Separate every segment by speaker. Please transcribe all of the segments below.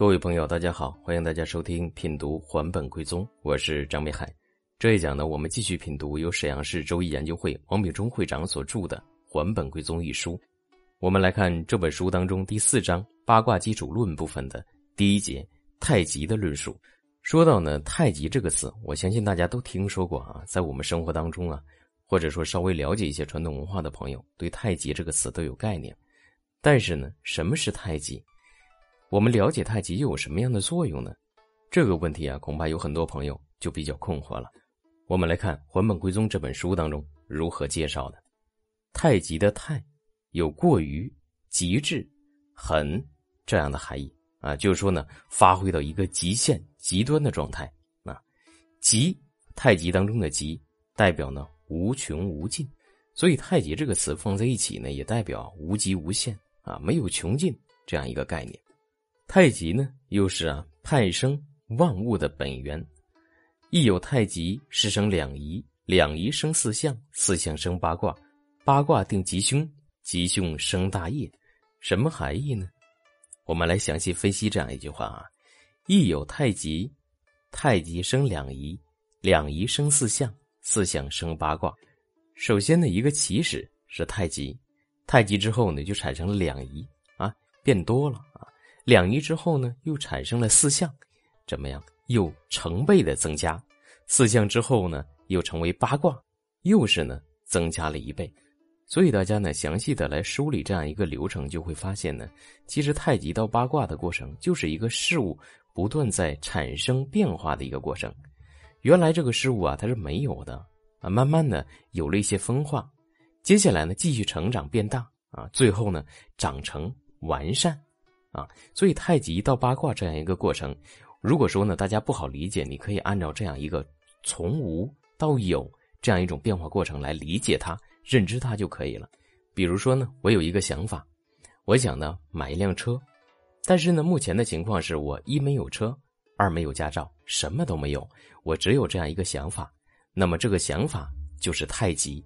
Speaker 1: 各位朋友，大家好，欢迎大家收听品读还本归宗，我是张北海。这一讲呢，我们继续品读由沈阳市周易研究会王炳忠会长所著的《还本归宗》一书。我们来看这本书当中第四章八卦基础论部分的第一节太极的论述。说到呢，太极这个词，我相信大家都听说过啊，在我们生活当中啊，或者说稍微了解一些传统文化的朋友，对太极这个词都有概念。但是呢，什么是太极？我们了解太极又有什么样的作用呢？这个问题啊，恐怕有很多朋友就比较困惑了。我们来看《还本归宗》这本书当中如何介绍的。太极的“太”有过于、极致、狠这样的含义啊，就是说呢，发挥到一个极限、极端的状态啊。极，太极当中的“极”代表呢无穷无尽，所以太极这个词放在一起呢，也代表无极无限啊，没有穷尽这样一个概念。太极呢，又是啊派生万物的本源。一有太极，是生两仪，两仪生四象，四象生八卦，八卦定吉凶，吉凶生大业。什么含义呢？我们来详细分析这样一句话啊：一有太极，太极生两仪，两仪生四象，四象生八卦。首先呢，一个起始是太极，太极之后呢，就产生了两仪啊，变多了啊。两仪之后呢，又产生了四象，怎么样？又成倍的增加。四象之后呢，又成为八卦，又是呢增加了一倍。所以大家呢详细的来梳理这样一个流程，就会发现呢，其实太极到八卦的过程，就是一个事物不断在产生变化的一个过程。原来这个事物啊，它是没有的啊，慢慢的有了一些分化，接下来呢继续成长变大啊，最后呢长成完善。啊，所以太极到八卦这样一个过程，如果说呢大家不好理解，你可以按照这样一个从无到有这样一种变化过程来理解它、认知它就可以了。比如说呢，我有一个想法，我想呢买一辆车，但是呢目前的情况是我一没有车，二没有驾照，什么都没有，我只有这样一个想法。那么这个想法就是太极。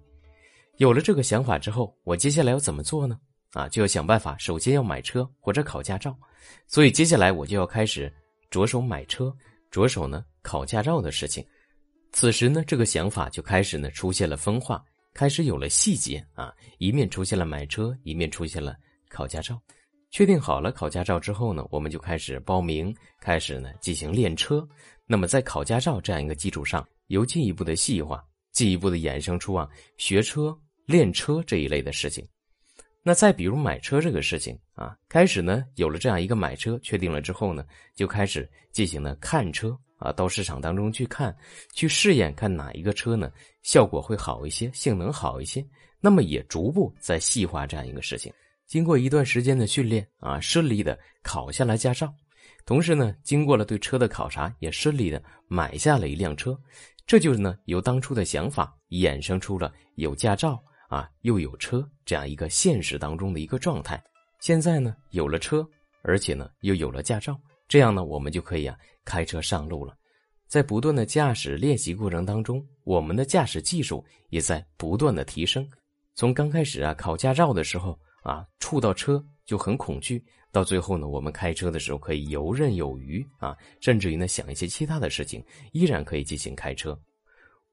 Speaker 1: 有了这个想法之后，我接下来要怎么做呢？啊，就要想办法，首先要买车或者考驾照，所以接下来我就要开始着手买车，着手呢考驾照的事情。此时呢，这个想法就开始呢出现了分化，开始有了细节啊，一面出现了买车，一面出现了考驾照。确定好了考驾照之后呢，我们就开始报名，开始呢进行练车。那么在考驾照这样一个基础上，由进一步的细化，进一步的衍生出啊学车、练车这一类的事情。那再比如买车这个事情啊，开始呢有了这样一个买车确定了之后呢，就开始进行了看车啊，到市场当中去看，去试验看哪一个车呢效果会好一些，性能好一些。那么也逐步在细化这样一个事情。经过一段时间的训练啊，顺利的考下了驾照，同时呢，经过了对车的考察，也顺利的买下了一辆车。这就是呢由当初的想法衍生出了有驾照。啊，又有车这样一个现实当中的一个状态。现在呢，有了车，而且呢，又有了驾照，这样呢，我们就可以啊开车上路了。在不断的驾驶练习过程当中，我们的驾驶技术也在不断的提升。从刚开始啊考驾照的时候啊，触到车就很恐惧，到最后呢，我们开车的时候可以游刃有余啊，甚至于呢想一些其他的事情，依然可以进行开车。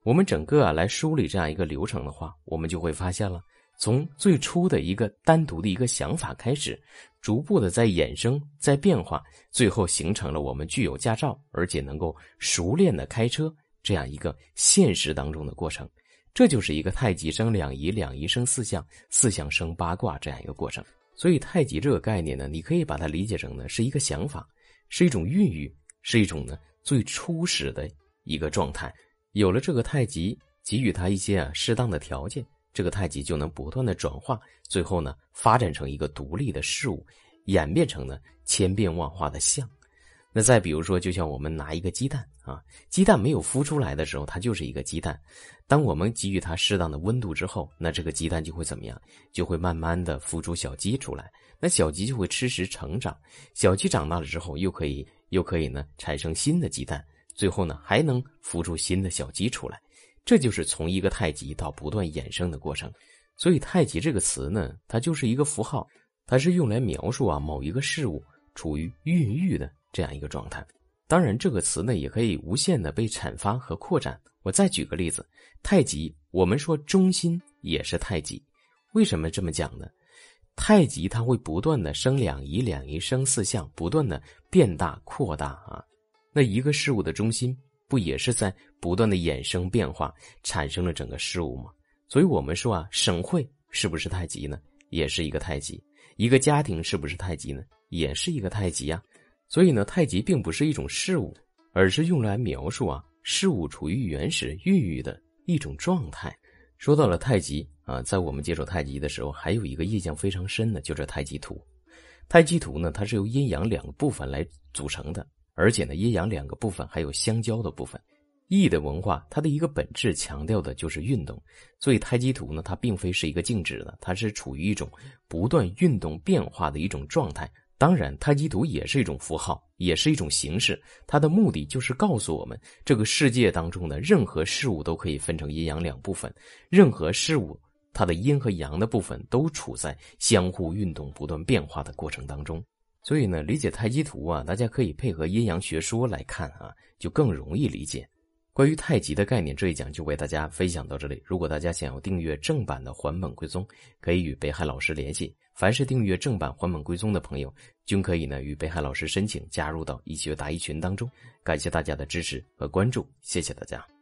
Speaker 1: 我们整个啊来梳理这样一个流程的话，我们就会发现了，从最初的一个单独的一个想法开始，逐步的在衍生、在变化，最后形成了我们具有驾照，而且能够熟练的开车这样一个现实当中的过程。这就是一个太极生两仪，两仪生四象，四象生八卦这样一个过程。所以太极这个概念呢，你可以把它理解成呢是一个想法，是一种孕育，是一种呢最初始的一个状态。有了这个太极，给予它一些啊适当的条件，这个太极就能不断的转化，最后呢发展成一个独立的事物，演变成呢千变万化的象。那再比如说，就像我们拿一个鸡蛋啊，鸡蛋没有孵出来的时候，它就是一个鸡蛋。当我们给予它适当的温度之后，那这个鸡蛋就会怎么样？就会慢慢的孵出小鸡出来。那小鸡就会吃食成长，小鸡长大了之后，又可以又可以呢产生新的鸡蛋。最后呢，还能孵出新的小鸡出来，这就是从一个太极到不断衍生的过程。所以“太极”这个词呢，它就是一个符号，它是用来描述啊某一个事物处于孕育的这样一个状态。当然，这个词呢也可以无限的被阐发和扩展。我再举个例子，太极，我们说中心也是太极，为什么这么讲呢？太极它会不断的生两仪，两仪生四象，不断的变大扩大啊。那一个事物的中心不也是在不断的衍生变化，产生了整个事物吗？所以我们说啊，省会是不是太极呢？也是一个太极。一个家庭是不是太极呢？也是一个太极啊。所以呢，太极并不是一种事物，而是用来描述啊事物处于原始孕育的一种状态。说到了太极啊，在我们接触太极的时候，还有一个印象非常深的，就是太极图。太极图呢，它是由阴阳两个部分来组成的，而且呢，阴阳两个部分还有相交的部分。易的文化，它的一个本质强调的就是运动，所以太极图呢，它并非是一个静止的，它是处于一种不断运动变化的一种状态。当然，太极图也是一种符号，也是一种形式。它的目的就是告诉我们，这个世界当中的任何事物都可以分成阴阳两部分，任何事物它的阴和阳的部分都处在相互运动、不断变化的过程当中。所以呢，理解太极图啊，大家可以配合阴阳学说来看啊，就更容易理解。关于太极的概念，这一讲就为大家分享到这里。如果大家想要订阅正版的《还本归宗》，可以与北海老师联系。凡是订阅正版《还本归宗》的朋友，均可以呢与北海老师申请加入到一学答疑群当中。感谢大家的支持和关注，谢谢大家。